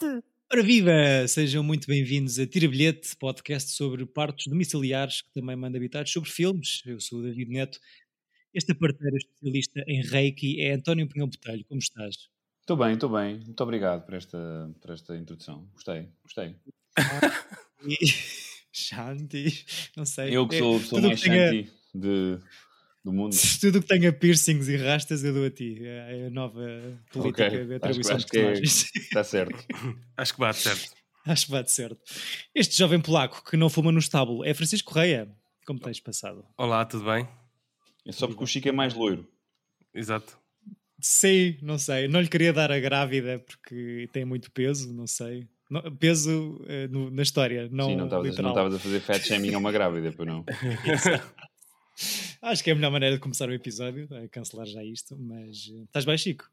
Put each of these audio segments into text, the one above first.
bilhete! Ora viva! Sejam muito bem-vindos a Tira Bilhete, podcast sobre partos domiciliares que também manda habitados sobre filmes. Eu sou o David Neto. Este parteiro especialista em Reiki é António Pinhão Botelho. Como estás? Estou bem, estou bem. Muito obrigado por esta, por esta introdução. Gostei, gostei. Shanti, não sei. Eu que É, sou a pessoa tudo mais shanty de, do mundo. Tudo que tenha piercings e rastas eu dou a ti. É a nova política Ok, de atribuição acho de que é- personagens. Está certo. Acho que bate certo. Acho que bate certo. Este jovem polaco que não fuma no estábulo é Francisco Correia. Como tens passado? Olá, tudo bem? É só porque o Chico é mais loiro. Exato. Sei, não sei. Não lhe queria dar a grávida porque tem muito peso, não sei. Não- peso eh, no- na história, não, Sim, não estavas a fazer fat shaming a uma grávida, pois não. Acho que é a melhor maneira de começar o episódio, é cancelar já isto, mas eh, estás bem, Chico?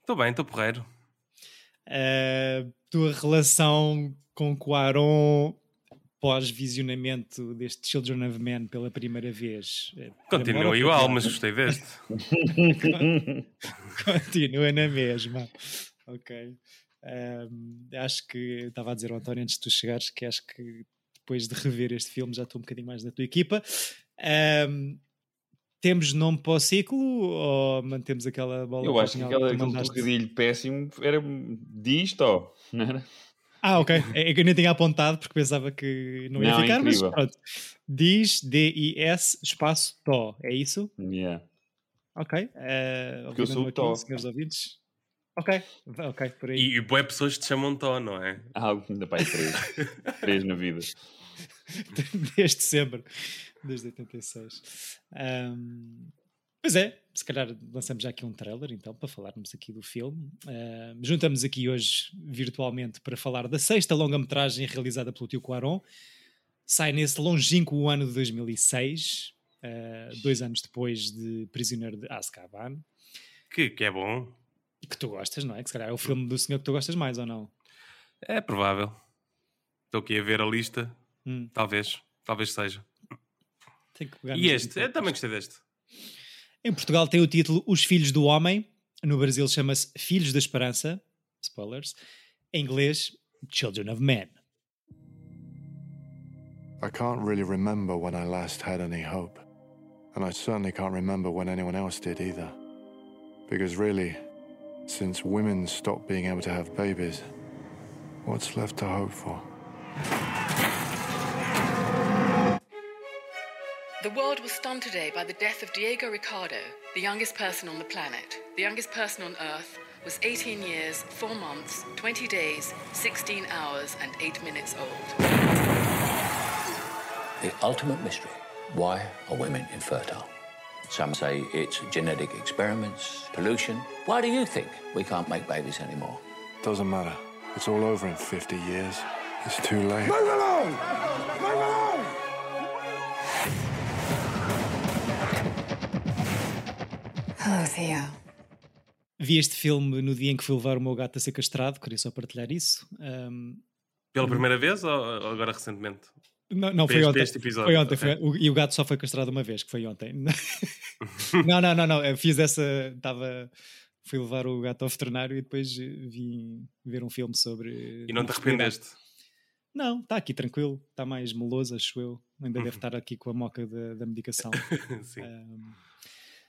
Estou bem, estou porreiro. A tua relação com Quaron pós-visionamento deste Children of Men pela primeira vez? eh, Continua igual, mas gostei deste. Continua na mesma. Ok. Ahm, acho que estava a dizer ao António antes de tu chegares que acho que depois de rever este filme já estou um bocadinho mais na tua equipa. Ahm, temos nome para o ciclo ou mantemos aquela bola Eu acho que aquela, aquele trocadilho péssimo era disto, ó, não era? Ah, ok. É que eu nem tinha apontado porque pensava que não ia Não, é ficar, mas pronto. Diz D-I-S espaço Tó. É isso? Yeah. Ok. Uh, Porque eu sou o Tó. senhores ouvintes. Ok, ok, por aí. E, e boé pessoas te chamam Tó, não é? Algo ainda para aí três. três na vida. desde sempre, desde 86. Ahm, pois é, se calhar lançamos já aqui um trailer então para falarmos aqui do filme. Juntamos aqui hoje virtualmente para falar da sexta longa-metragem realizada pelo tio Quaron. Sai nesse longínquo ano de 2006, ah, dois anos depois de Prisioneiro de Azkaban. Que, que é bom. Que tu gostas, não é? Que se calhar é o filme do senhor que tu gostas mais ou não? É provável. Estou aqui a ver a lista. Hum, Talvez. Talvez seja. tenho que pegar E este? Eu também gostei deste. Em Portugal tem o título Os Filhos do Homem. No Brasil chama-se Filhos da Esperança. Spoilers. Em inglês, Children of Men. I can't really remember when I last had any hope. And I certainly can't remember when anyone else did either. Because really, since women stopped being able to have babies, what's left to hope for? The world was stunned today by the death of Diego Ricardo, the youngest person on the planet. The youngest person on Earth was 18 years, 4 months, 20 days, 16 hours, and 8 minutes old. The ultimate mystery. Why are women infertile? Some say it's genetic experiments, pollution. Why do you think we can't make babies anymore? Doesn't matter. It's all over in 50 years. It's too late. Theo. Vi este filme no dia em que fui levar o meu gato a ser castrado. Queria só partilhar isso. Ahm, Pela primeira vez ou, agora recentemente? não, não foi este- ontem. este episódio, foi ontem. foi- o- e o gato só foi castrado uma vez, que foi ontem. não, não, não, não. Eu fiz essa. Estava. Fui levar o gato ao veterinário e depois vim ver um filme sobre. E não te arrependeste? Não, está aqui tranquilo, está mais meloso, acho eu. Ainda deve estar aqui com a moca da, da medicação. Sim. Um,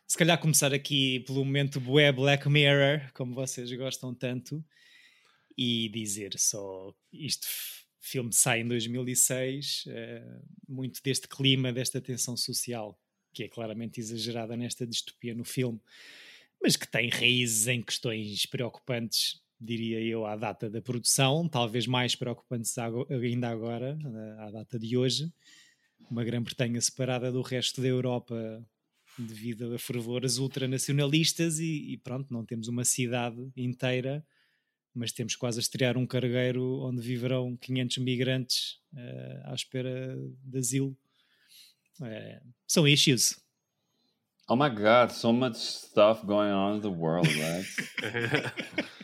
se calhar começar aqui pelo momento bué Black Mirror, como vocês gostam tanto, e dizer só isto filme sai em 2006, eh, muito deste clima, desta tensão social, que é claramente exagerada nesta distopia no filme, mas que tem raízes em questões preocupantes, diria eu, à data da produção, talvez mais preocupantes ainda agora, eh, à data de hoje. Uma Grã-Bretanha separada do resto da Europa devido a fervores ultranacionalistas e, e pronto, não temos uma cidade inteira, mas temos quase a estrear um cargueiro onde viverão 500 migrantes eh, à espera de asilo. Eh, são issues. Oh my god, so much stuff going on in the world, right?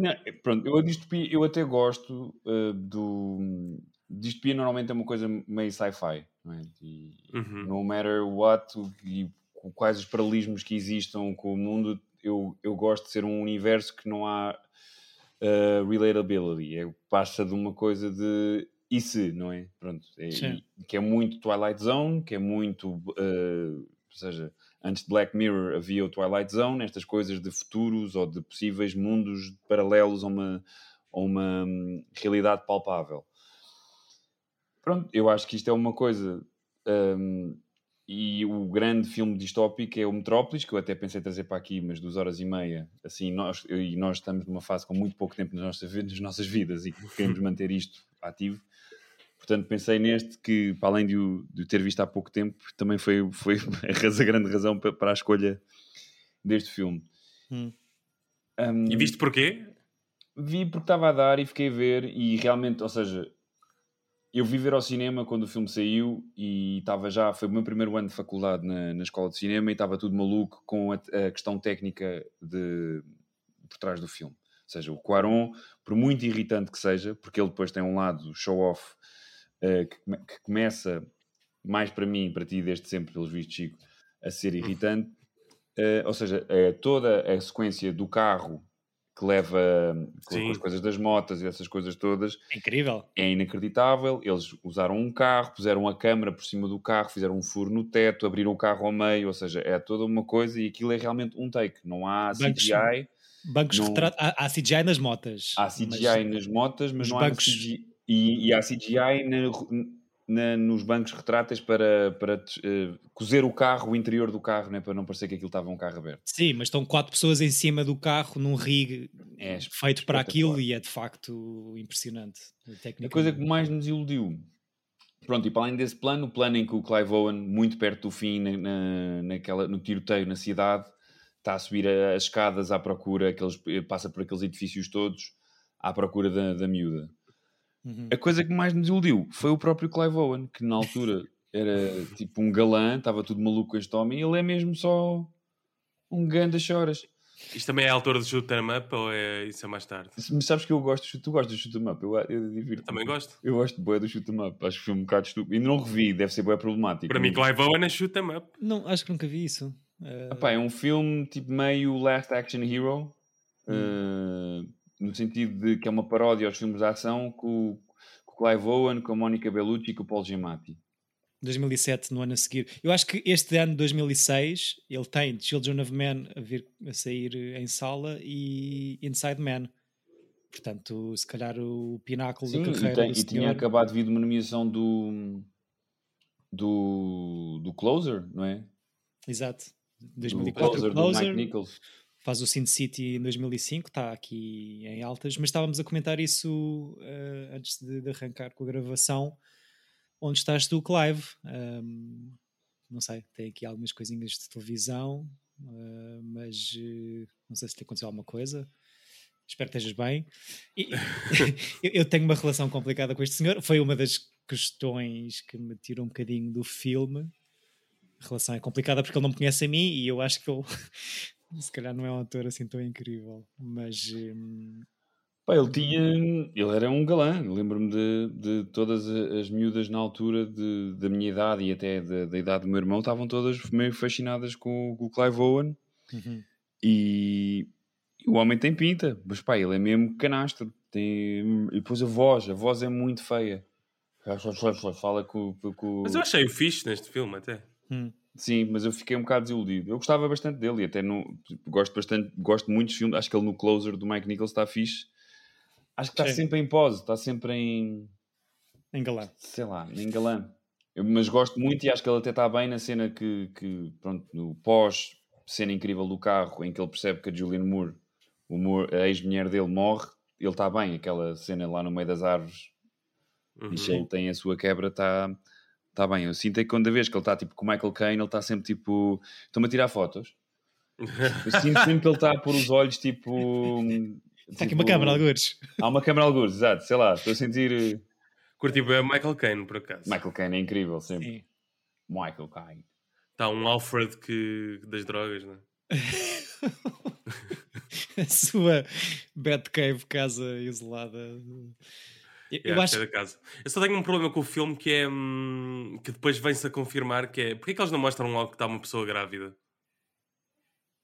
Não, é, pronto, eu a distopia, eu até gosto uh, do. Distopia normalmente é uma coisa meio sci-fi, não é? E, Uhum. No matter what, e com quais os paralelismos que existam com o mundo, eu, eu gosto de ser um universo que não há uh, relatability. É, passa de uma coisa de e se, não é? Pronto. É, que é muito Twilight Zone, que é muito. Uh, ou seja, antes de Black Mirror havia o Twilight Zone, estas coisas de futuros ou de possíveis mundos paralelos a uma, a uma um, realidade palpável. Pronto, eu acho que isto é uma coisa. Um, e o grande filme distópico é o Metrópolis, que eu até pensei trazer para aqui, mas duas horas e meia. Assim, nós, e nós estamos numa fase com muito pouco tempo nas nossas, nas nossas vidas e queremos manter isto ativo. Portanto, pensei neste que, para além de o, de o ter visto há pouco tempo, também foi, foi a, grande razão para, para a escolha deste filme. Hum. Um, e viste porquê? Vi porque estava a dar e fiquei a ver, e realmente, ou seja, eu vi ver ao cinema quando o filme saiu e estava já, foi o meu primeiro ano de faculdade na, na escola de cinema e estava tudo maluco com a, a, questão técnica de, por trás do filme. Ou seja, o Quaron, por muito irritante que seja, porque ele depois tem um lado show-off uh, que, que, começa, mais para mim, para ti desde sempre, pelos vistos, Chico, a ser irritante. Uh, ou seja, uh, toda a sequência do carro que leva com, as coisas das motas e essas coisas todas. É incrível. É inacreditável. Eles usaram um carro, puseram a câmara por cima do carro, fizeram um furo no teto, abriram o carro ao meio, ou seja, é toda uma coisa e aquilo é realmente um take. Não há bancos, CGI. Bancos não... retrato. Há, há, CGI nas motas. Há CGI mas... nas motas, mas não bancos... há CGI. E, e há CGI na, na, nos bancos retráteis para, para uh, cozer o carro, o interior do carro, né, para não parecer que aquilo estava um carro aberto. Sim, mas estão quatro pessoas em cima do carro num rig é, feito para aquilo e é de facto impressionante. A coisa que mais nos iludiu. Pronto, e para além desse plano, o plano em que o Clive Owen, muito perto do fim, na, na, naquela, no tiroteio na cidade, está a subir as escadas à procura, aqueles, passa por aqueles edifícios todos, à procura da, da miúda. Uhum. A coisa que mais nos iludiu foi o próprio Clive Owen, que na altura era tipo um galã, estava tudo maluco com este homem, e ele é mesmo só um ganda choras. Isto também é a altura do shoot 'em up ou é isso é mais tarde? Mas sabes que eu gosto, tu gostas do shoot 'em up? Eu, eu, eu também gosto. Eu gosto de boé do shoot 'em up. Acho que foi um bocado estúpido. Ainda não revi, deve ser boé problemático. Para mim, Clive Owen é shoot 'em up. Não, acho que nunca vi isso. Uh... Epá, é um filme tipo meio Last Action Hero. Hum. Uh no sentido de que é uma paródia aos filmes de ação com, com o Clive Owen, com a Mónica Bellucci e com o Paul Giamatti. 2007, no ano a seguir. Eu acho que este ano, 2006, ele tem Children of Men a, vir, a sair em sala e Inside Man. Portanto, se calhar o pináculo Sim, da carreira. E, tem, e tinha acabado de vir uma nomeação do, do, do Closer, não é? Exato. 2004, do Closer, Closer, do Mike Nichols faz o Sin City em 2005, está aqui em altas, mas estávamos a comentar isso uh, antes de, de, arrancar com a gravação. Onde estás tu, Clive? Um, não sei, tem aqui algumas coisinhas de televisão, uh, mas uh, não sei se te aconteceu alguma coisa. Espero que estejas bem. E, eu tenho uma relação complicada com este senhor. Foi uma das questões que me tirou um bocadinho do filme. A relação é complicada porque ele não me conhece a mim e eu acho que ele se calhar não é um ator assim tão incrível, mas. Hum... Pá, ele tinha. Ele era um galã. Lembro-me de, de todas as miúdas na altura de, da minha idade e até da, da idade do meu irmão, estavam todas meio fascinadas com, com o Clive Owen. Uhum. E, e, o homem tem pinta, mas pá, ele é mesmo canastro. Tem, e depois a voz, a voz é muito feia. Fala com, com... Mas eu achei o fixe neste filme até. Hum. Sim, mas eu fiquei um bocado desiludido. Eu gostava bastante dele e até no, tipo, gosto bastante, gosto muito dos filmes. Acho que ele no Closer do Mike Nichols está fixe. Acho que está sempre em pose, está sempre em. Em galã. Sei lá, em galã. Eu, mas gosto muito e acho que ele até está bem na cena que, que pronto, no pós cena incrível do carro em que ele percebe que a Julianne Moore, o Moore a ex-mulher dele, morre. Ele está bem, aquela cena lá no meio das árvores. Uhum. E ele tem a sua quebra, está Está bem, eu sinto é que quando vez que ele está tipo com o Michael Caine, ele está sempre tipo. Estão-me a tirar fotos. Eu sinto sempre que ele está a pôr os olhos tipo. Está tipo, aqui uma câmera, algures. Há uma câmera, algures, exato, sei lá, estou a sentir. Eh, Curti bem Michael Caine, por acaso. Michael Caine é incrível, sempre. Sim. Michael Caine. Está um Alfred que... das drogas, não é? a sua Batcave casa isolada. Eu, eu acho... casa. Eu só tenho um problema com o filme que é hum, que depois vem-se a confirmar que é porque é que eles não mostram logo que está uma pessoa grávida?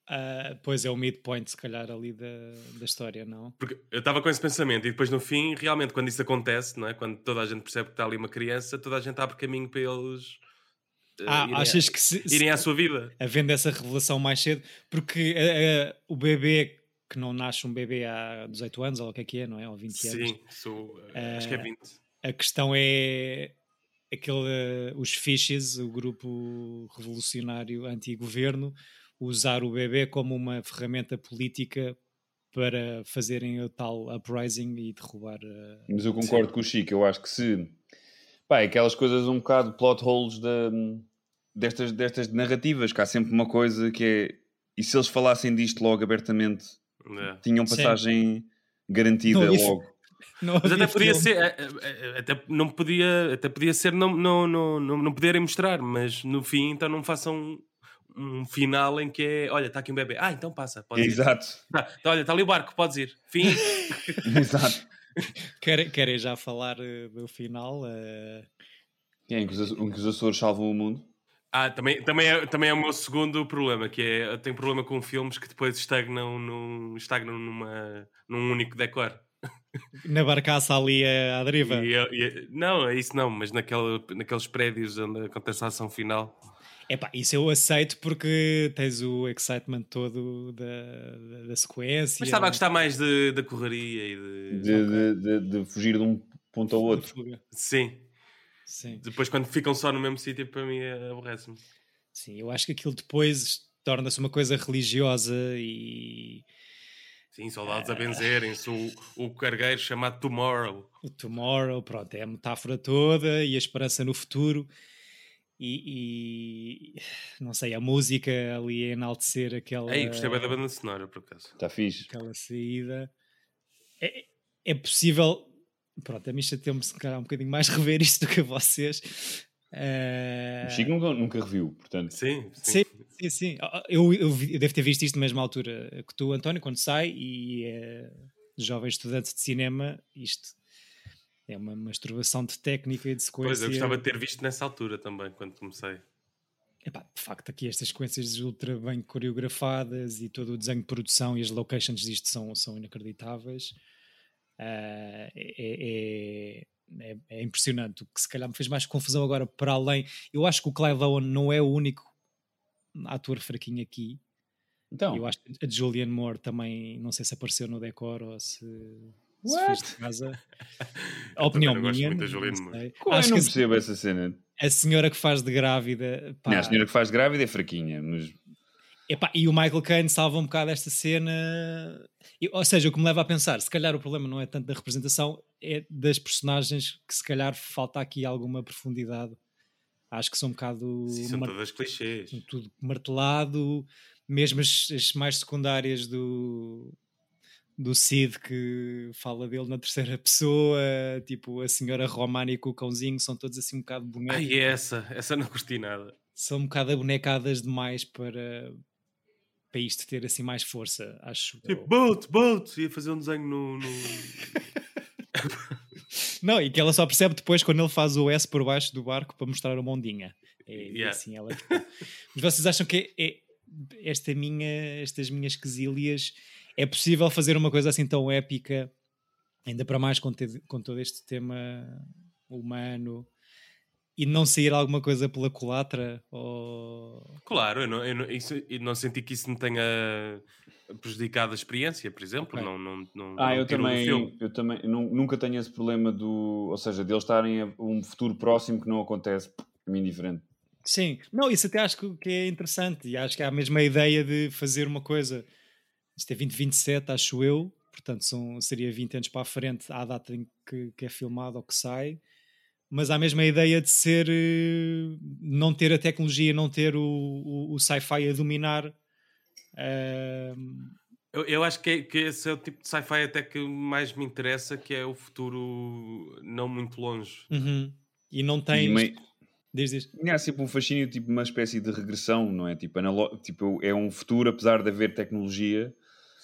Uh, pois é o midpoint, se calhar, ali da, da história, não? Porque eu estava com esse pensamento e depois no fim, realmente, quando isso acontece, não é? quando toda a gente percebe que está ali uma criança, toda a gente abre caminho para eles. Uh, ah, irem achas que se, irem à sua vida? Havendo essa revelação mais cedo, porque uh, o bebê que não nasce um bebê há 18 anos, ou o que é que é, não é? Ou 20 Sim, anos. Sim, sou, acho que é 20. A questão é aquele, os Fishes, o grupo revolucionário anti-governo, usar o bebê como uma ferramenta política para fazerem o tal uprising e derrubar. Uh, Mas eu concordo sim. com o Chico, eu acho que se. Pá, aquelas coisas um bocado plot holes de, destas, destas narrativas, que há sempre uma coisa que é. E se eles falassem disto logo abertamente, é. tinham passagem sim. garantida não, logo. Não Mas até podia ser, é, é, até não podia, até podia ser não, não, não, não, não poderem mostrar, mas no fim então não façam um final em que é, olha, está aqui um bebê. Ah, então passa, pode Exato. ir. Tá, então, olha, está ali o barco, podes ir. Fim. Exato. Querem, querem já falar uh, do final? Uh... Quem? Que os, que os Açores salvam o mundo? Ah, também, também, é, também é o meu segundo problema, que é, eu tenho problema com filmes que depois estagnam, num, estagnam numa, num único decor. Na barcaça ali à deriva? E, e, não, é isso não, mas naquele, naqueles prédios onde acontece a ação final. Epá, isso eu aceito porque tens o excitement todo da, da, da sequência. Mas estava a gostar mais da correria e de... De, de, de... fugir de um ponto ao outro. Sim. Sim. Depois, quando ficam só no mesmo sítio, para mim aborrece-me. Sim, eu acho que aquilo depois torna-se uma coisa religiosa e. Sim, soldados a benzerem-se, o, o cargueiro chamado Tomorrow. O Tomorrow, pronto, é a metáfora toda e a esperança no futuro. E, e, não sei, a música ali a enaltecer aquela. Ei, gostei bem da banda sonora, por acaso. Está fixe. Aquela saída. É, é possível. Pronto, a mim chateou-me se calhar um bocadinho mais rever isto do que a vocês. Uh... O Chico nunca, nunca reviu, portanto. Sim, sim. sim, sim, sim. Eu, eu, eu, devo ter visto isto na mesma altura que tu, António, quando sai e é jovem estudante de cinema, isto é uma masturbação de técnica e de sequência. Pois, eu gostava de ter visto nessa altura também, quando comecei. Epá, de facto, aqui estas sequências ultra bem coreografadas e todo o desenho de produção e as locations disto são, são inacreditáveis. Uh, é, é, é, é, impressionante. O que se calhar me fez mais confusão agora, para além. Eu acho que o Clive Owen não é o único ator fraquinho aqui. Então. Eu acho que a Julianne Moore também, não sei se apareceu no decor ou se What? de casa. A opinião minha. Sei. Acho eu não percebo essa cena. A senhora que faz de grávida. Pá, não, a senhora que faz de grávida é fraquinha, mas. Epá, e o Michael Caine salva um bocado esta cena. E, ou seja, o que me leva a pensar, se calhar o problema não é tanto da representação, é das personagens que se calhar falta aqui alguma profundidade. Acho que são um bocado. Sim, são todas clichês. Tudo martelado, mesmo as, as mais secundárias do, do Cid que fala dele na terceira pessoa, tipo a senhora Romani com o cãozinho, são todos assim um bocado bonecos. Ai, essa, essa não curti nada. São um bocado abonecadas demais para, para isto ter assim mais força, acho. Tipo, boat, boat, ia fazer um desenho no. no... não, e que ela só percebe depois quando ele faz o S por baixo do barco para mostrar a mondinha. É, yeah. assim ela. Mas vocês acham que é, é esta minha, estas minhas quesílias é possível fazer uma coisa assim tão épica, ainda para mais com, te, com todo este tema humano, e não sair alguma coisa pela culatra? Ou... Claro, eu não, eu não, isso, eu não senti que isso me tenha prejudicado a experiência, por exemplo. Okay. Não, não, não, ah, eu também, eu também nunca tenho esse problema do, ou seja, de eles estarem a um futuro próximo que não acontece, a mim indiferente. Sim, não, isso até acho que é interessante e acho que é a mesma ideia de fazer uma coisa isto é 2027, acho eu, portanto são, seria 20 anos para a frente à data em que, que é filmado ou que sai, mas há a mesma ideia de ser eh, não ter a tecnologia, não ter o, o, o sci-fi a dominar. Uh... Eu, eu, acho que, é, que esse é o tipo de sci-fi até que mais me interessa, que é o futuro não muito longe. Uhum. E não tem. Diz, diz. É sempre um fascínio, tipo uma espécie de regressão, não é? Tipo, tipo, é um futuro, apesar de haver tecnologia,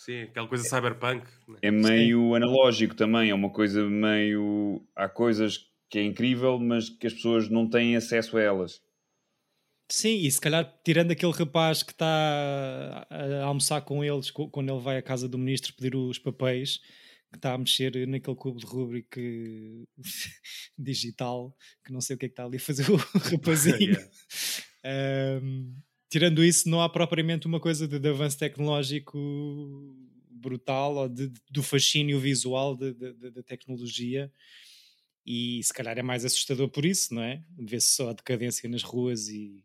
Sim, aquela coisa cyberpunk. Né? É meio Sim. analógico também, é uma coisa meio. Há coisas que é incrível, mas que as pessoas não têm acesso a elas. Sim, e se calhar tirando aquele rapaz que está a almoçar com eles quando ele vai à casa do ministro pedir os papéis, que está a mexer naquele cubo de rubrica digital, que não sei o que é que está ali a fazer o rapazinho. um, tirando isso, não há propriamente uma coisa de, de avanço tecnológico brutal ou de, de, do fascínio visual da tecnologia e se calhar é mais assustador por isso, não é? Vê-se só a decadência nas ruas e,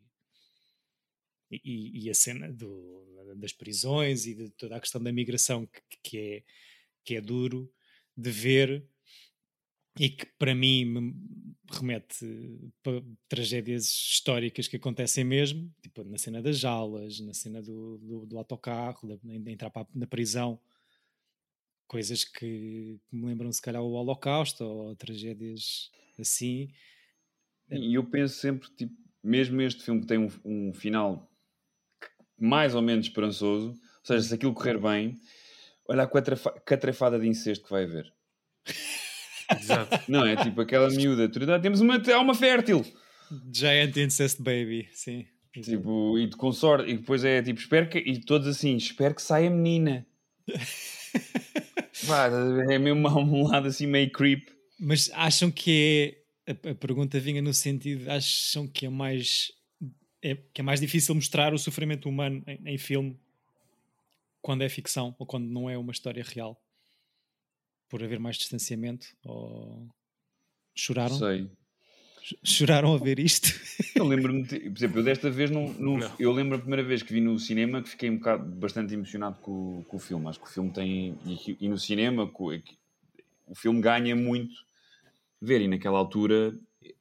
e, e a cena do, das prisões e de toda a questão da migração que, que, é, que é duro de ver e que para mim me remete para tragédias históricas que acontecem mesmo, tipo na cena das jaulas, na cena do, do, do autocarro, de entrar para, na prisão, coisas que, que, me lembram se calhar o Holocausto ou tragédias assim. E eu penso sempre, tipo, mesmo este filme que tem um, um final mais ou menos esperançoso, ou seja, se aquilo correr bem, olha a catrafada de incesto que vai haver. Exato. Não é tipo aquela miúda, temos uma alma fértil. Giant Incest Baby, sim. Tipo, e de consort, e depois é tipo, espero que, e todos assim, espero que saia menina. Pá, é mesmo um lado assim meio creep. Mas acham que é. A, a pergunta vinha no sentido: acham que é mais. É, que é mais difícil mostrar o sofrimento humano em, em filme quando é ficção ou quando não é uma história real? Por haver mais distanciamento? Ou choraram? Sei. Choraram a ver isto? Eu lembro-me, por exemplo, eu desta vez não, não, não, eu lembro a primeira vez que vi no cinema que fiquei um bocado bastante emocionado com, com o filme. Acho que o filme tem. E, e no cinema com, o filme ganha muito ver. E naquela altura,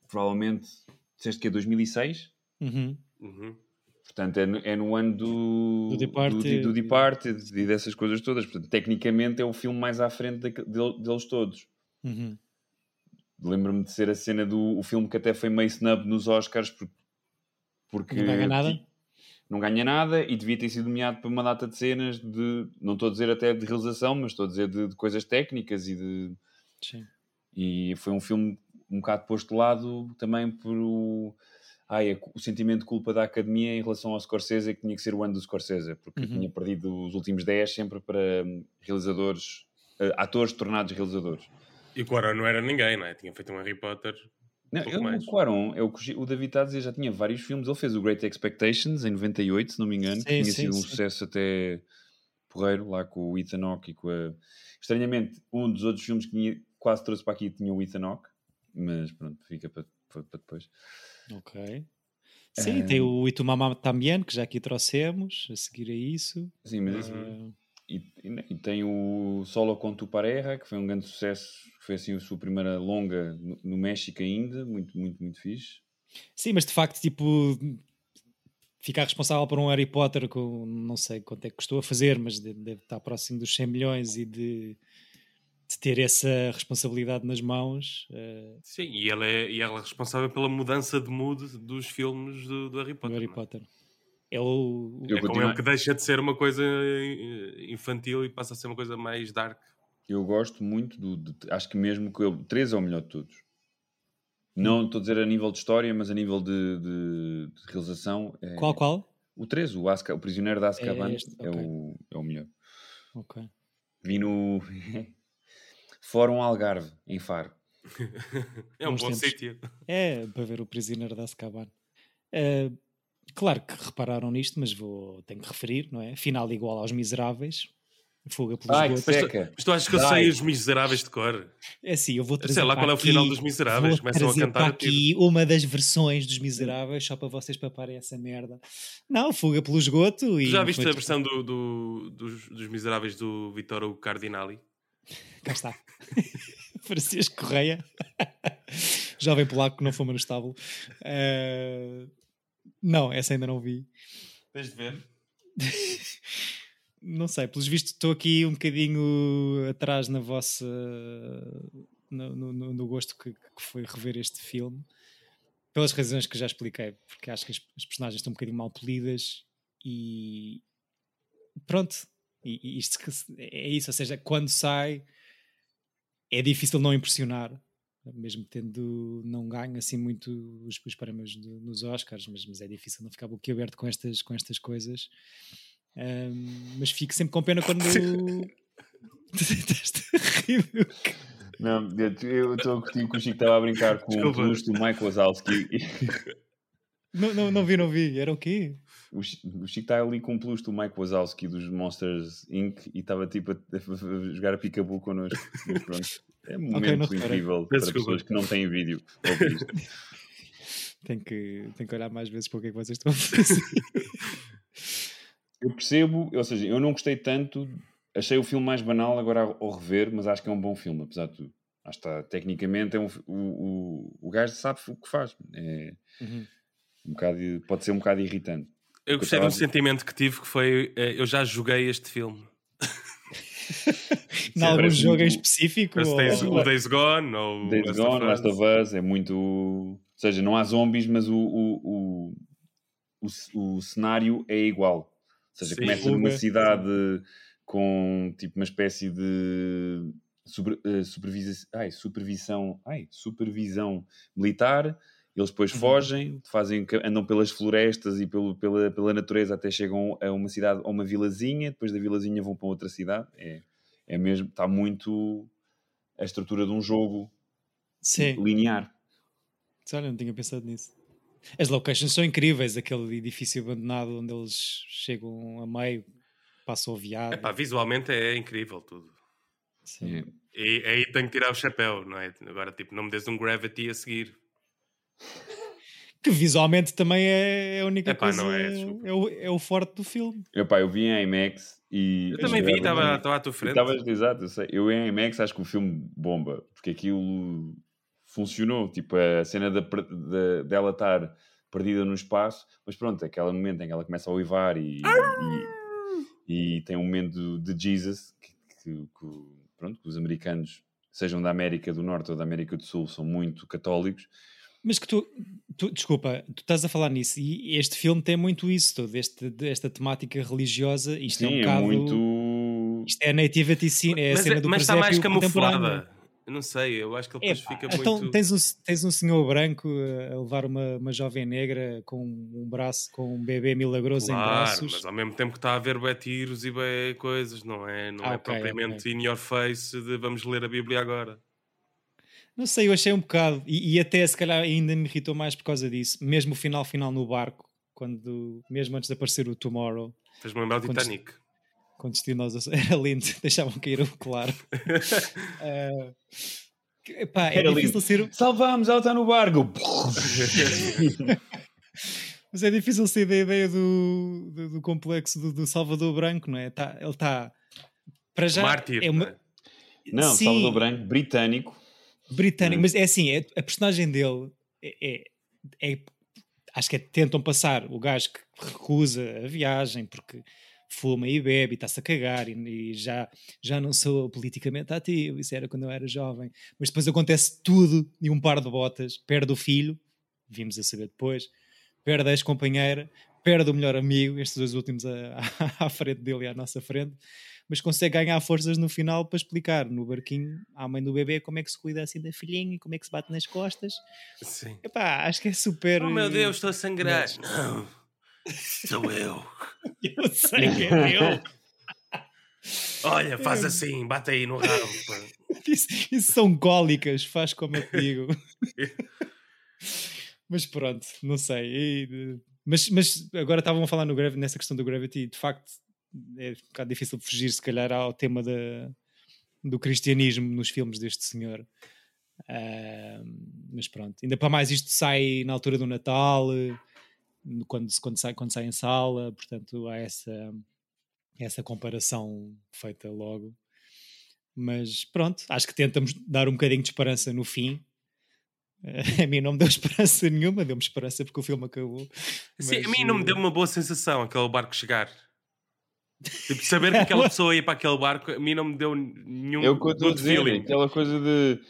provavelmente, disseste que é 2006? Uhum. Uhum. Portanto, é no, é no ano do, do Departed, do, do Departed e dessas coisas todas. Portanto, tecnicamente é o filme mais à frente de, de, deles todos. Uhum. Lembro-me de ser a cena do o filme que até foi meio snub nos Oscars porque, porque não ganha nada. Não ganha nada e devia ter sido nomeado para uma data de cenas de, não estou a dizer até de realização, mas estou a dizer de, de coisas técnicas e de. Sim. E foi um filme um bocado posto de lado também por o, ai, o sentimento de culpa da academia em relação ao Scorsese que tinha que ser o ano do Scorsese, porque uhum. tinha perdido os últimos 10 sempre para realizadores, uh, atores tornados realizadores. E o Quaron não era ninguém, não é? Tinha feito um Harry Potter. Não, ele, mais. o Quaron, é o, David está a dizer, já tinha vários filmes. Ele fez o Great Expectations em 98, se não me engano, sim, que tinha sim, sido sim. um sucesso até porreiro, lá com o Ethan Hawke e com a... Estranhamente, um dos outros filmes que tinha, quase trouxe para aqui tinha o Ethan Hawke, mas pronto, fica para, para, para depois. Ok. Sim, um... tem o Itumama também, que já aqui trouxemos, a seguir a isso. Sim, mas... Uh... E, e, tem o Solo com tu Pareja, que foi um grande sucesso, foi assim a sua primeira longa no, no, México ainda, muito, muito, muito fixe. Sim, mas de facto, tipo, ficar responsável por um Harry Potter com não sei quanto é que custou a fazer, mas deve, deve estar próximo dos 100 milhões e de, de ter essa responsabilidade nas mãos. Uh... Sim, e ela, é, e ela é responsável pela mudança de mood dos filmes do, do Harry Potter. Do Harry é? Potter. É, o... é com ele que deixa de ser uma coisa eh, infantil e passa a ser uma coisa mais dark. Eu gosto muito do. De, acho que mesmo que o 3 é o melhor de todos. Não estou a dizer a nível de história, mas a nível de, de, de realização. É, qual, qual? O 3, o, Asca, o Prisioneiro da Azkaban, é, este, é, o, é o melhor. Ok. Vi no Fórum Algarve, em Faro. é um bom sítio. É, para ver o Prisioneiro da Azkaban. Uh, Claro que repararam nisto, mas vou, tenho que referir, não é? Final igual aos Miseráveis. Fuga pelos Ai. Mas, tu, mas tu achas que eu sei os Miseráveis de cor? É assim, eu vou trazer Sei lá qual é o final dos Miseráveis. Começam a cantar aqui uma das versões dos Miseráveis, só para vocês paparem essa merda. Não, Fuga pelo esgoto. E já viste a versão do, do, dos, dos Miseráveis do Vittoro Cardinali? Cá está. Francisco Correia. Jovem polaco que não fuma no estábulo. Uh, não, essa ainda não vi. Tens de ver. não sei, pelos vistos estou aqui um bocadinho atrás na vossa. no, no, no gosto que, que, foi rever este filme. Pelas razões que já expliquei, porque acho que as, as personagens estão um bocadinho mal polidas e. Pronto. E, e isto é isso, ou seja, quando sai é difícil não impressionar mesmo tendo não ganho assim muito os, os prémios de, nos Oscars, mas, mas, é difícil não ficar boquiaberto com estas, com estas coisas. Um, mas fico sempre com pena quando. Não, eu estou a curtir que o Chico estava a brincar com Desculpa. o peluche do Mike Wazowski. Não, não, não vi, não vi. Era o quê? O, o Chico está ali com um peluche do Mike Wazowski dos Monsters Inc. e estava tipo a, a, jogar a picabu connosco. Mas pronto, é um momento okay, incrível para pessoas que não têm vídeo. tenho, que, tenho que olhar mais vezes para o que é que vocês estão a fazer. eu percebo, ou seja, eu não gostei tanto, achei o filme mais banal agora ao rever, mas acho que é um bom filme, apesar de tudo. Acho que está, tecnicamente, é um, o, o, o gajo sabe o que faz. É, uhum. um bocado, pode ser um bocado irritante. Eu gostei de um sentimento que tive que foi eh, eu já joguei este filme. Em algum jogo em específico? Ou... Days, o Days Gone ou Days Last Gone, of Last of Us é muito. Ou seja, não há zombies, mas o, o, o, o, o cenário é igual. Ou seja, Sim, começa numa cidade com tipo uma espécie de super, uh, supervisa, ai, supervisão, ai, supervisão militar eles depois uhum. fogem, fazem, andam pelas florestas e pelo, pela, pela natureza até chegam a uma cidade, a uma vilazinha, depois da vilazinha vão para outra cidade. É, é mesmo, está muito a estrutura de um jogo Sim. linear. Olha, não tinha pensado nisso. As locations são incríveis, aquele edifício abandonado onde eles chegam a meio, passam o viado. Epá, visualmente é incrível tudo. Sim. E aí tenho que tirar o chapéu, não é? Agora, tipo, não me des um Gravity a seguir. Que visualmente também é a única Epá, coisa. Não é, é, o, é o forte do filme. Epá, eu vi em IMAX e. Eu também vi, estava à tua frente. Tava, exato, eu sei. Eu em IMAX acho que o filme bomba, porque aquilo funcionou. Tipo, a cena da, da, dela estar perdida no espaço, mas pronto, aquele momento em que ela começa a uivar e, e, e, tem um momento de Jesus que, que, que, pronto, que os americanos, sejam da América do Norte ou da América do Sul, são muito católicos mas que tu, tu, desculpa, tu estás a falar nisso e este filme tem muito isso, todo este, esta temática religiosa. Isto Sim, é um bocado. É muito... Isto é a nativity scene, é a mas, cena do Mas está mais camuflada. Eu não sei, eu acho que ele depois é, fica então, muito. Tens um, tens um senhor branco a levar uma, uma jovem negra com um braço, com um bebê milagroso claro, em braços. Mas ao mesmo tempo que está a haver bem tiros e bem coisas, não é? Não ah, é okay, propriamente okay. in your face de vamos ler a Bíblia agora. Não sei, eu achei um bocado, e, e, até se calhar ainda me irritou mais por causa disso, mesmo o final final no barco, quando, mesmo antes de aparecer o Tomorrow. Fez-me lembrar o Titanic. Com destino aos Era lindo, deixavam cair o claro. uh, epá, é Era difícil lindo. ser. Salvamos, ela está no barco! Mas é difícil ser da ideia do, do, do complexo do, do, Salvador Branco, não é? Tá, ele está. Para já. Mártir, é uma... não, é? não Salvador Branco, britânico britânico, hum. mas é assim, é, a personagem dele é, é, é, acho que é, tentam passar o gajo que recusa a viagem porque fuma e bebe e está-se a cagar e, e, já, já não sou politicamente ativo, isso era quando eu era jovem, mas depois acontece tudo e um par de botas, perde o filho, vimos a saber depois, perde a ex-companheira, perde o melhor amigo, estes dois últimos à, à frente dele e à nossa frente, mas consegue ganhar forças no final para explicar no barquinho à mãe do bebê como é que se cuida assim da filhinha e como é que se bate nas costas. Sim. Epá, acho que é super. Oh meu Deus, estou a sangrar. Mas... Não, sou eu. eu sei que é eu. Olha, faz é. assim, bate aí no rabo. isso, isso, são cólicas, faz como eu te digo. mas pronto, não sei. E, mas, mas agora estavam a falar no Gravity, nessa questão do Gravity, de facto, é um bocado difícil fugir, se calhar, ao tema da, do cristianismo nos filmes deste senhor. Uh, mas pronto, ainda para mais isto sai na altura do Natal, quando, quando, sai, quando sai em sala, portanto há essa, essa comparação feita logo. Mas pronto, acho que tentamos dar um bocadinho de esperança no fim. Uh, a mim não me deu esperança nenhuma, deu-me esperança porque o filme acabou. Sim, mas, a mim não me deu uma boa sensação aquele barco chegar. Tipo, saber que aquela pessoa ia para aquele barco, a mim não me deu nenhum é o que eu estou a dizer, feeling. Aquela coisa de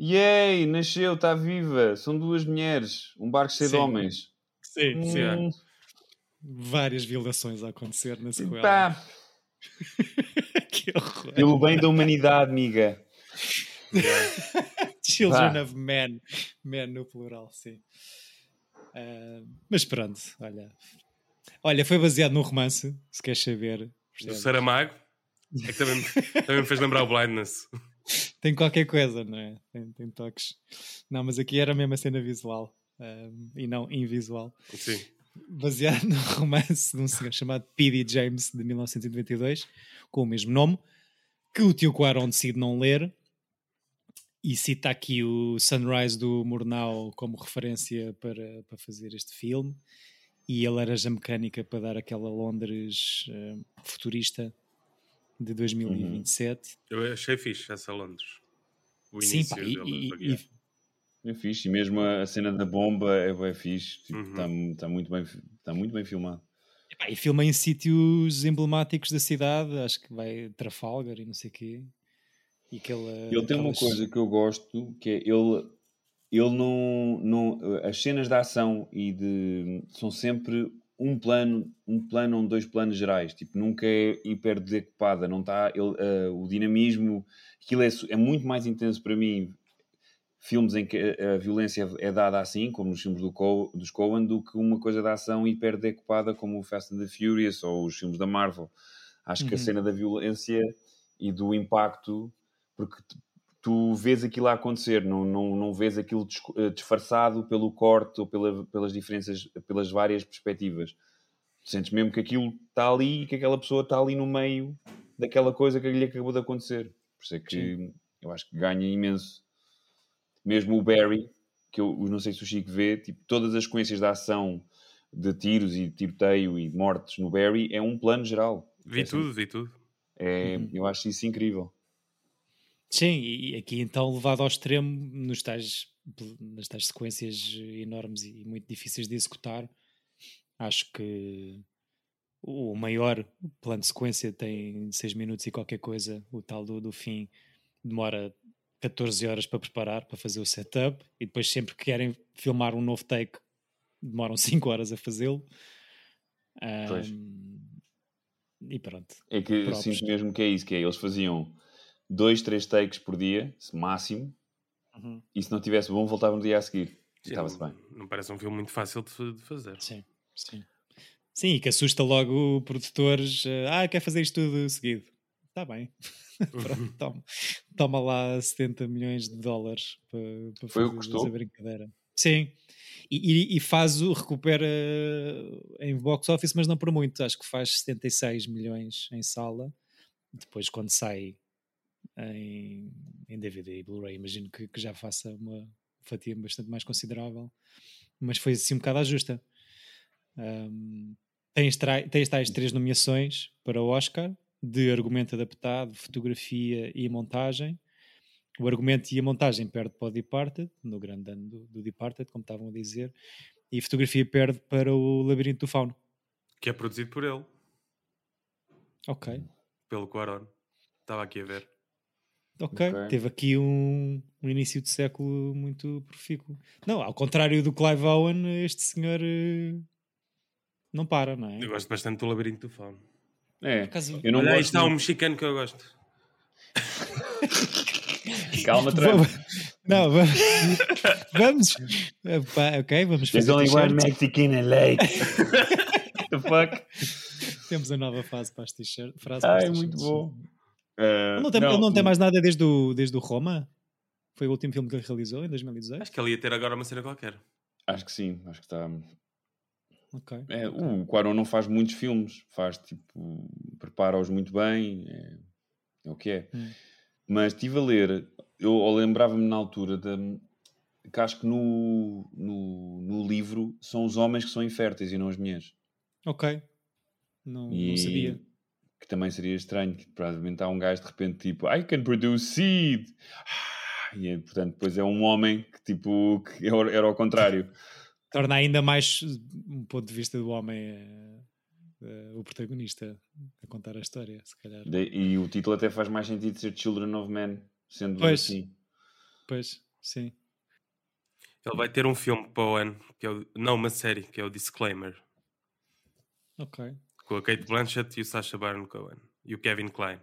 Yay, nasceu, está viva, são duas mulheres, um barco cheio sim. de homens. Sim, hum. sim. É. Várias violações a acontecer na sequela. Pá. que horror. Pelo bem da humanidade, amiga. Children Vá. of Men. Men no plural, sim. Ah, mas pronto, olha. Olha, foi baseado num romance, se queres saber. O percebes? Saramago. É que também, me- também me fez lembrar o Blindness. Tem qualquer coisa, não é? Tem, tem toques. Não, mas aqui era mesmo a cena visual ah, e não invisual. Sim. baseado no romance de um senhor chamado P.D. James de 1992, com o mesmo nome, que o tio Quaron decide não ler e cita aqui o Sunrise do Murnau como referência para, para fazer este filme e a laranja mecânica para dar aquela Londres eh, futurista de 2027. Eu achei fixe essa Londres. O Sim, início pá, e, dele, e- e-. É fixe. E mesmo a cena da bomba é bem fixe. Uhum. Está tá muito, bem, tá muito bem filmado. Pá, e filma em sítios emblemáticos da cidade, acho que vai Trafalgar e não sei o quê. E aquela, Ele tem uma aquelas- coisa que eu gosto, que é ele, ele não, não. As cenas de ação e de. são sempre um plano, um plano ou dois planos gerais. Tipo, nunca é hiper decupada, não está. Ele, eh, o dinamismo, aquilo é, é muito mais intenso para mim. Filmes em que a, a violência é dada assim, como nos filmes do Co, dos Coen, do que uma coisa de ação hiper decupada, como o Fast and the Furious ou os filmes da Marvel. Acho que a Uhum. cena da violência e do impacto porque tu, vês aquilo a acontecer, não, não, não vês aquilo eh, disfarçado pelo corte ou pela- pelas diferenças, pelas várias perspectivas. Sentes mesmo que aquilo está ali e que aquela pessoa está ali no meio daquela coisa que lhe acabou de acontecer. Por isso é que eu acho que ganha imenso. Mesmo o Barry, que eu não sei se o Chico vê, tipo, todas as sequências de ação de tiros e tiroteio e mortes no Barry é um plano geral. Vi É tudo, vi tudo. É, Uhum. Eu acho isso incrível. Sim, e aqui então levado ao extremo nos tais, nas tais sequências enormes e muito difíceis de executar. Acho que o maior plano de sequência tem 6 minutos e qualquer coisa, o tal do, do fim demora 14 horas para preparar, para fazer o setup, e depois sempre que querem filmar um novo take demoram 5 horas a fazê-lo. Ahm, e pronto. É que sinto mesmo que é isso, que é, eles faziam dois, três takes por dia, máximo, Uhum. e se não tivesse bom, voltavam no dia a seguir. E estava-se não, bem. não parece um filme muito fácil de, fa- de fazer. Sim, sim. Sim, e que assusta logo produtores. eh, Ah, quer fazer isto tudo seguido. Está bem. Pronto, toma, toma lá 70 milhões de dólares para, para Foi o que fazer custou? essa brincadeira. Sim. E, e, e faz o, recupera em box office, mas não por muito. Acho que faz 76 milhões em sala. Depois, quando sai em, em DVD e Blu-ray, imagino que, que já faça uma fatia bastante mais considerável. Mas foi assim um bocado à justa. Um, tens, tens tais três nomeações para o Oscar de argumento adaptado, fotografia e montagem. O argumento e a montagem perde para o Departed, no grande ano do, do Departed, como estavam a dizer, e a fotografia perde para o Labirinto do Fauno. Que é produzido por ele, Ok, pelo Quaron. Estava aqui a ver. Ok. Ok. Teve aqui um, um início de século muito profícuo. Não, ao contrário do Clive Owen, este senhor eh, não para, não é? Eu gosto bastante do Labirinto do Fauno. É, acaso- eu não Olha, aí gosto está um mexicano que eu gosto. Calma, Trump. Não, vamos. vamos. Ok, vamos There's fazer only one. Mexican in lake. the fuck? Temos a nova fase para as t-shirts. as Ai, muito bom. Uh, Ele não, tem, ele não tem mais nada desde o, desde o Roma? Foi o último filme que ele realizou em 2018? Acho que ele ia ter agora uma cena qualquer. Acho que sim, acho que está. Ok. É, o Quaron não faz muitos filmes, faz tipo, prepara-os muito bem, é, é o que é. Hum. Mas estive a ler, eu eu lembrava-me na altura da, que acho que no, no, no livro são os homens que são inférteis e não as mulheres. Ok. Não, E não sabia. Que também seria estranho, que provavelmente há um gajo de repente tipo, I can produce seed. Ah, E é, portanto, depois é um homem que tipo, que era era ao contrário. Torna ainda mais um ponto de vista do homem eh, eh, o protagonista a contar a história, se calhar. De- e o título até faz mais sentido ser Children of Men, sendo Pois. assim. Pois, sim. Ele vai ter um filme para o ano, que é o, não uma série, que é o Disclaimer, Ok. Com a Kate Blanchett e o Sacha Baron Cohen e o Kevin Klein.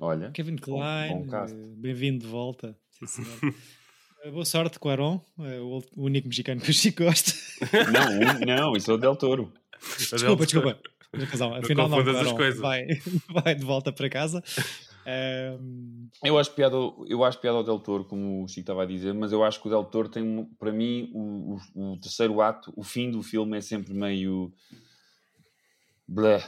Olha. Kevin Klein, eh, bem-vindo de volta. Sim. Eh, Boa sorte com o Aron, eh, o único mexicano que o Chico gosta. Não, um- não, isso é o Del Toro. Desculpa, desculpa. Razão, Afinal, não, confundas o as Aron coisas. vai, vai de volta para casa. Ehm, Eu acho piada, eu acho piada ao Del Toro, como o Chico estava a dizer, mas eu acho que o Del Toro tem, um- para mim, o, o- o terceiro ato, o fim do filme é sempre meio. Blé.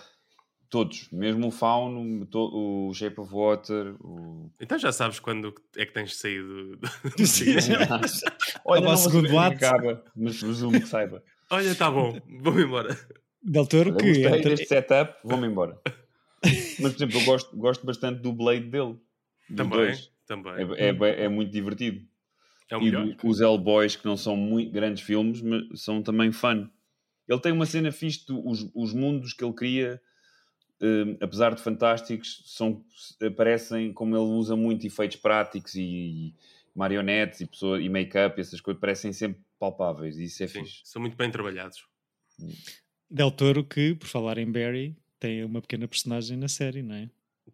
Todos, mesmo o Fauno, o Shape of Water, o. Então já sabes quando é que tens de sair do. do- Olha, Acaba não segundo acaba, mas presumo que saiba. Olha, tá bom, vou embora. Del Toro que gostei entra- deste setup, vou-me embora. Mas, por exemplo, eu gosto, gosto bastante do Blade dele. Também, dois. também. É, é, é muito divertido. É o e melhor. do- os Hellboys, que não são muito grandes filmes, mas são também fun. Ele tem uma cena fixe, os, os mundos que ele cria, eh, apesar de fantásticos, são, parecem, como ele usa muito efeitos práticos e, marionetes e, pessoa, e make-up, essas coisas, parecem sempre palpáveis. E isso é Sim, fixe. são muito bem trabalhados. Del Toro que, por falar em Barry, tem uma pequena personagem na série, não é?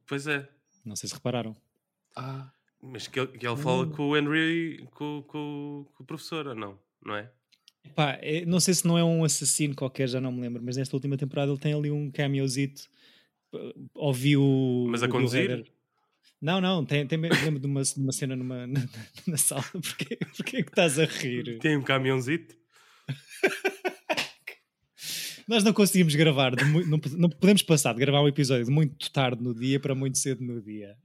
Pois é. Não sei se repararam. Ah, Mas que ele, que ele fala com o Henry, com, com- com o professor, ou não? Não é? Pá, é- não sei se não é um assassino qualquer, já não me lembro, mas nesta última temporada ele tem ali um cameozito. Uh, Ouvi o. Mas a conduzir? Hader. Não, não, tem, tem, lembro de uma, de uma cena numa, na, na sala. Porquê, porquê que estás a rir? Tem um caminhãozito. Nós não conseguimos gravar, de não, não podemos passar de gravar um episódio de muito tarde no dia para muito cedo no dia.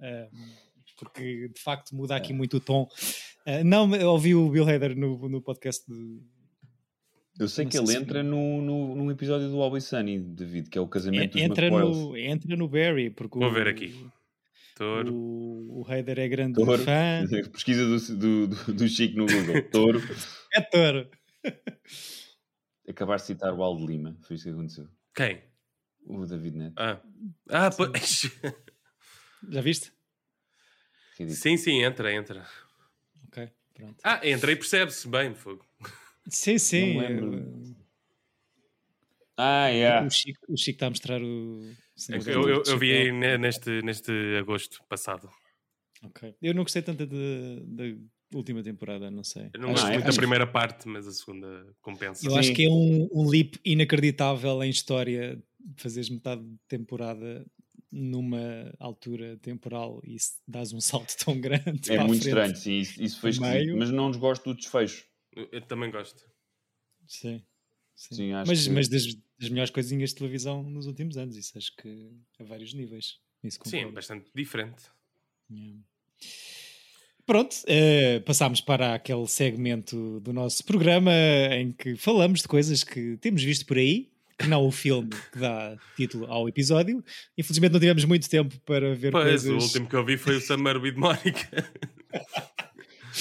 Porque de facto muda aqui muito o tom. Ah, não, ouvi o Bill Hader no, no podcast de. Eu sei que ele entra no, no, num episódio do Always Sunny, David, que é o casamento dos Entra McCoys. no, entra no Barry, porque Vou o, ver aqui. Toro. O, o Hader é grande Touro. fã. Pesquisa do, do, do, Chico no Google. Touro. É touro. Acabar de citar o Aldo Lima. Foi isso que aconteceu. Quem? O David Neto. Ah, ah pois. Já viste? Ridículo. sim, sim, entra, entra. Ok, pronto. Ah, entra e percebe-se bem. fogo. Sim, sim. Não lembro. eh, Ah, yeah. O, Chico, o Chico está a mostrar o. É que Eu, eu, eu vi aí ne- neste, neste agosto passado. Ok. Eu não gostei tanto da, da última temporada, não sei. Eu não Ah, gosto é? muito da primeira parte, mas a segunda compensa. Eu Sim. acho que é um, um leap inacreditável em história fazeres metade de temporada numa altura temporal e se dás um salto tão grande. É muito frente. estranho, sim. Isso, isso foi esquisito. Mas não desgosto do desfecho. Eu, eu também gosto. Sim. sim. Sim, acho mas que- mas das, das melhores coisinhas de televisão nos últimos anos, isso acho que a vários níveis. Isso Sim, bastante diferente. Yeah. Pronto, eh, passámos para aquele segmento do nosso programa em que falamos de coisas que temos visto por aí, que não o filme que dá título ao episódio. Infelizmente não tivemos muito tempo para ver Pois, coisas. o último que eu vi foi o Summer with Monica.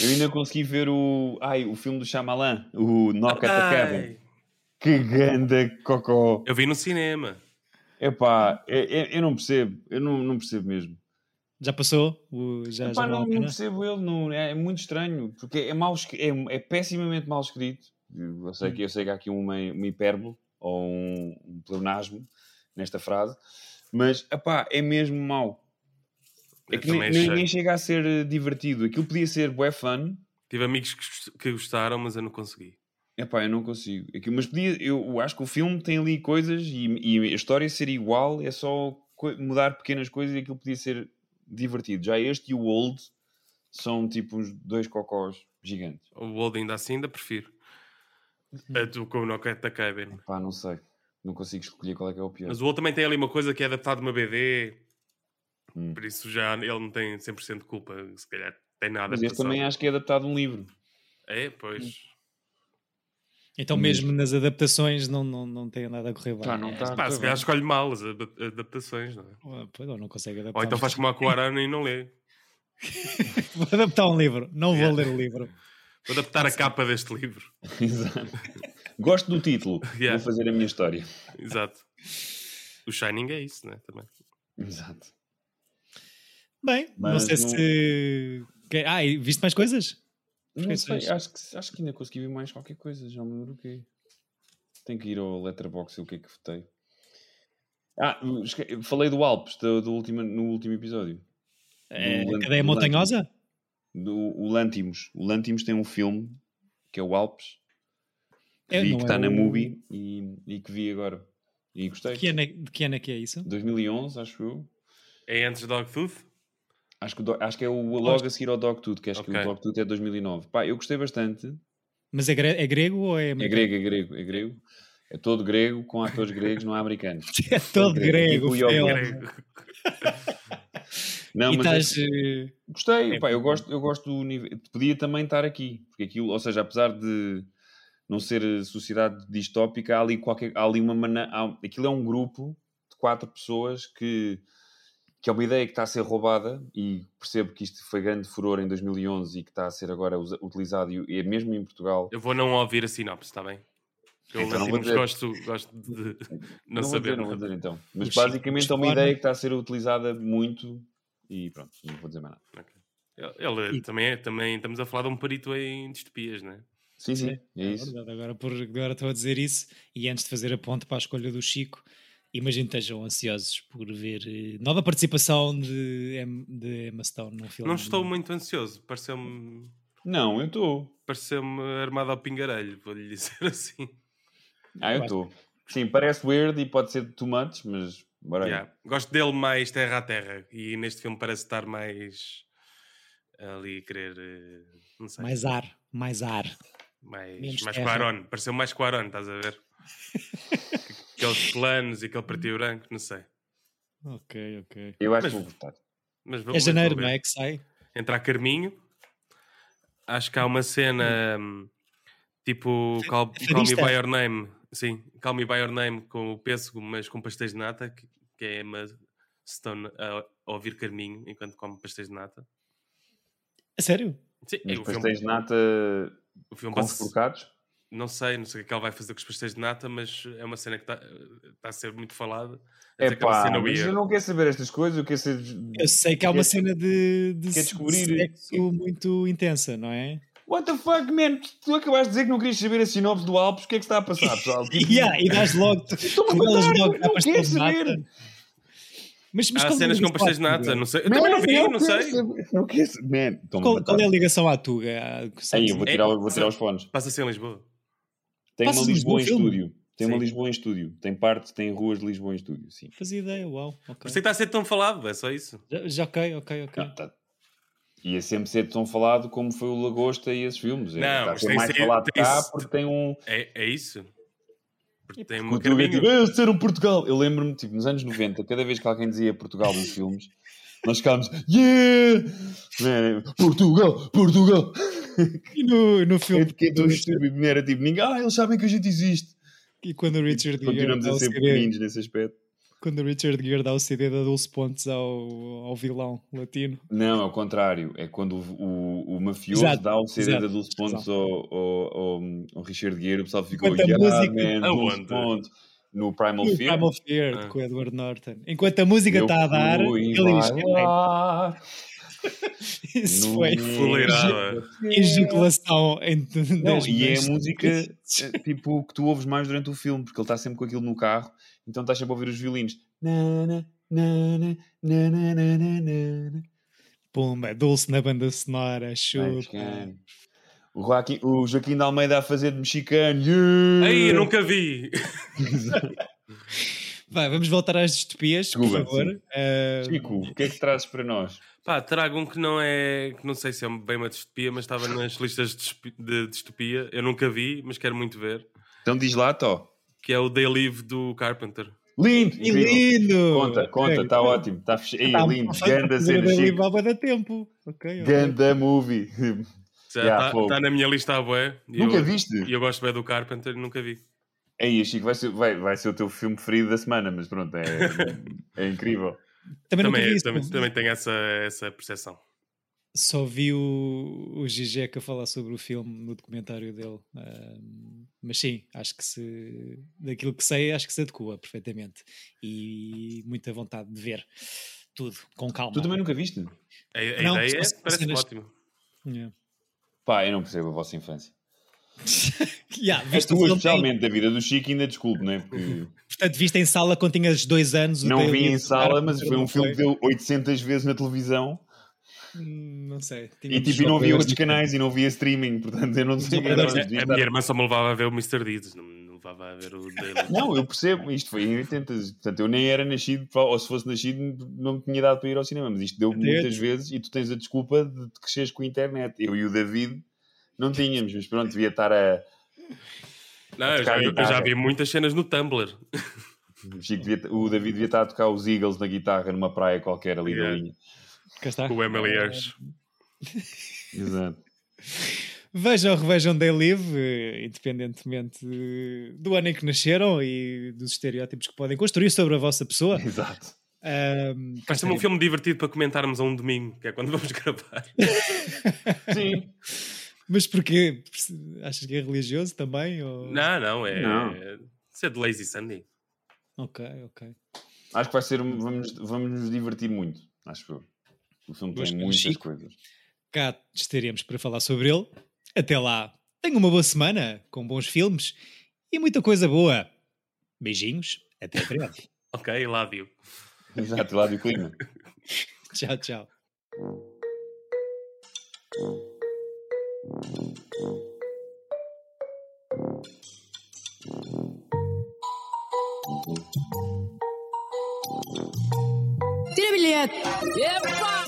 Eu ainda consegui ver o. Ai, o filme do Shyamalan, o Knock at the Cabin. Que ganda cocó. eu vi no cinema. Epá, eu, eu, eu não percebo. Eu não, não percebo mesmo. Já passou? O- já, já Epá, vale não, não percebo ele. Não, é, é muito estranho. Porque é, mal, é, é pessimamente mal escrito. Eu sei, que, eu sei que há aqui uma, uma hipérbole ou um, um pleonasmo nesta frase. Mas, epá, é mesmo mau. É que nem, chega a ser eh, divertido. Aquilo podia ser bué fun. Tive amigos que, gost- que gostaram, mas eu não consegui. Epá, eu não consigo. Aquilo, mas podia, eu acho que o filme tem ali coisas e, e a história ser igual é só mudar pequenas coisas e aquilo podia ser divertido. Já este e o Old são tipo uns dois cocós gigantes. O Old ainda assim ainda prefiro. A tu com o Knocked da Cabin. Pá, não sei. Não consigo escolher qual é que é o pior. Mas o Old também tem ali uma coisa que é adaptado de uma BD. Hum. Por isso já ele não tem 100% de culpa. Se calhar tem nada. Mas este também acho que é adaptado um livro. É, pois. Então, mesmo nas adaptações, não, não, não tem nada a correr bem. Pá, não tá. Pá, se calhar escolhe mal as adap- adaptações, não é? Ou, pois, ou não consegue adaptar. Ou então faz como a Coarano e não lê. Vou adaptar um livro, não vou ler o livro. Vou adaptar a capa deste livro. Exato. Gosto do título. Yeah. Vou fazer a minha história. Exato. O Shining é isso, né? Também. Exato. Bem, não Mas sei não- se. Ah, e viste mais coisas? Não sei, acho que, acho que ainda consegui ver mais qualquer coisa, já me lembro o quê. Tenho que ir ao Letterboxd e o que é que votei. Ah, falei do Alpes do, do último, no último episódio. É, do cadeia do montanhosa? Do, o Lantimos. O Lantimos tem um filme que é o Alpes. Que É, vi não que é está na o- movie e, e que vi agora. E gostei. Que ano, é, de que ano é que é isso? 2011, acho eu. É antes de Dogtooth? Acho que, acho que é o logo a seguir ao Dogtooth, que acho que Ok. o Dogtooth é 2009. Pá, eu gostei bastante. Mas é, gre- é grego ou é É grego, é grego, é grego. É todo grego, com atores gregos, não há americanos. É todo grego. Tipo o Yoga. filme. Grego. Não, E mas é- estás. eh, Gostei, É pá, eu gosto, eu gosto do nível. Podia também estar aqui, porque aquilo, ou seja, apesar de não ser sociedade distópica, há ali qualquer, há ali uma maneira, aquilo é um grupo de quatro pessoas que que é uma ideia que está a ser roubada e percebo que isto foi grande furor em 2011 e que está a ser agora utilizado e é mesmo em Portugal. Eu vou não ouvir a sinopse, está bem? Eu Então não dizer. gosto, gosto de não, vou saber. dizer, não vou dizer então. Mas basicamente é uma ideia que está a ser utilizada muito e pronto, não vou dizer mais nada. Ele, ele E- também, é, também estamos a falar de um perito em distopias, não é? Sim, sim, É, é isso. Agora, por, agora estou a dizer isso e antes de fazer a ponte para a escolha do Chico, imagino que estejam ansiosos por ver eh, nova participação de, de Emma Stone num filme. Não estou muito ansioso, pareceu-me Não, eu estou. pareceu-me armado ao pingarelho, vou-lhe dizer assim. Ah, eu estou. Sim, parece weird e pode ser too much, mas. Yeah. Gosto dele mais terra a terra e neste filme parece estar mais ali querer, eh, não sei, Mais ar, mais ar. mais, menos mais terra. Quaron, pareceu mais Quaron, estás a ver? Aqueles planos e aquele e branco, não sei. Ok, ok. Eu acho Mas- que vou votar. Mas É mas janeiro, vou não é? Que sai? Entra a Carminho. Acho que há uma cena hum, tipo Call, Call Me. By Your Name. Sim, Call Me By Your Name com o pêssego, mas com pastéis de nata, que, que é Emma Stone a, a ouvir Carminho enquanto come pastéis de nata. A sério? Sim, Mas o filme, pastéis de nata o filme com passa-? Não sei, não sei o que é que ela vai fazer com os pastéis de nata, mas é uma cena que está tá a ser muito falada. É pá, cena mas eu não quero saber estas coisas, eu quero ser... Eu sei que há uma Quer- cena de, de, quer de descobrir- sexo muito intensa, não é? What the fuck, man? Tu acabaste de dizer que não querias saber a sinopse do Alpes, o que é que está a passar, pessoal? Tipo, Yeah, e dás logo. Estou-me a contar, logo não, que há não pastel quero de nata. saber. Mas, mas Há é cenas com pastéis de nata, não sei. Eu também não vi, não sei. Não quero saber. Qual, é a ligação à Tuga? Aí, eu vou É- tirar, vou tirar os fones. Passa-se em Lisboa. Tem uma Passas em Lisboa em filme? estúdio. Tem uma Sim. Lisboa em estúdio. Tem parte, tem ruas de Lisboa em estúdio, sim. Fazia ideia, uau. Por ok. isso é que está a ser tão falado, é só isso. Já, já ok, ok, ok. Não, tá- Ia sempre ser tão falado como foi o Lagosta e esses filmes. É, Não, está a mas ser tem mais ser- falado tem cá porque tem um. É, é isso. Porque tem O uma é tipo, "Ah, eles disseram Portugal. Eu lembro-me, tipo, nos anos 90, cada vez que alguém dizia Portugal nos filmes, nós ficávamos, yeah! Man, Portugal, Portugal! E no, no É filme. é estúpido, não era tipo, ninguém, ah, eles sabem que a gente existe. E quando o Richard Gere Continuamos dá a o ser CD, pequeninos nesse aspecto. quando o Richard Gere dá o CD de 12 pontos ao, ao vilão latino. Não, é o contrário. É quando o, o, o mafioso Exato, dá o CD exato, de 12 pontos ao, ao, ao, ao Richard Gere, o pessoal ficou, yeah, música- man, 12 Aonde? pontos no Primal no Fear. Primal Fear, ah. com o Edward Norton. Enquanto a música está a dar, ele diz. Isso foi fuleirada. Ejaculação em Não, E é a música é, tipo, que tu ouves mais durante o filme, porque ele está sempre com aquilo no carro, então estás sempre a ouvir os violinos. Na, na, na, Pumba, Dulce na banda sonora, chupa. O, Joaquim, o Joaquim de Almeida a fazer de mexicano. Yeah! Aí, eu nunca vi. Vai, vamos voltar às distopias, por favor. Ah, Chico, o que é que trazes para nós? Pá, trago um que não é. que não sei se é bem uma distopia, mas estava nas listas de distopia. Eu nunca vi, mas quero muito ver. Então diz lá, Tó. Que é o Day Live do Carpenter. Lindo! incrível. lindo! Conta, conta, está ótimo. Está fech... Ei, Tá, lindo, ganda tá, cena, Chico. Bué de tempo. Ok, ok. Ganda movie. Já Yeah, está fogo. tá na minha lista a bué. E Nunca eu, viste? E eu gosto bem do Carpenter e nunca vi. Aí, Chico, vai ser, vai, vai ser o teu filme preferido da semana, mas pronto, é, é incrível. Também, nunca vi Também, isso. também, também tenho essa, essa percepção. Só vi o, o Gigeca falar sobre o filme no documentário dele. Mas sim, acho que se. Daquilo que sei, acho que se adequa perfeitamente. E muita vontade de ver tudo, com calma. Tu também nunca viste? A, a Não, ideia são parece cenas- ótimo. Yeah. Pá, eu não percebo a vossa infância. Yeah, A viste o tua, especialmente, da vida do Chico, ainda desculpe, não é? Porque portanto, viste em sala quando tinhas dois anos. não vi em sala, mas foi um filme que deu 800 vezes na televisão. Hum, não sei. E tipo, não só via coisas outros canais e não via streaming, portanto eu não sei devia A minha irmã só me levava a ver o Mr. Deeds, não levava a ver o Daily. Não, eu percebo, isto foi em 80, portanto eu nem era nascido, ou se fosse nascido não me tinha dado para ir ao cinema, mas isto deu muitas vezes e tu tens a desculpa de te cresceres com a internet. Eu e o David não tínhamos, mas pronto, devia estar a. Não, eu já, eu já vi muitas cenas no Tumblr. o David devia estar a tocar os Eagles na guitarra numa praia qualquer ali da Yeah. linha. Cá está. Com o Emily Hirsch. Exato. Vejam ou revejam They Live, eh, independentemente do ano em que nasceram e dos estereótipos que podem construir sobre a vossa pessoa. Exato. Vai ser um filme divertido para comentarmos a um domingo, que é quando vamos gravar. Sim. Mas porquê? Achas que é religioso também? Ou... Não, não, é. Não. é Isso é de Lazy Sunday. Ok, ok. Acho que vai ser. um- Vamos, vamos nos divertir muito, acho eu. O filme tem muitas Chico. coisas. Cá estaremos para falar sobre ele. Até lá, tenha uma boa semana, com bons filmes e muita coisa boa. Beijinhos, até breve. Ok, love you. Exato, lá do clima. tchau, tchau. Tira bilhete! Epa!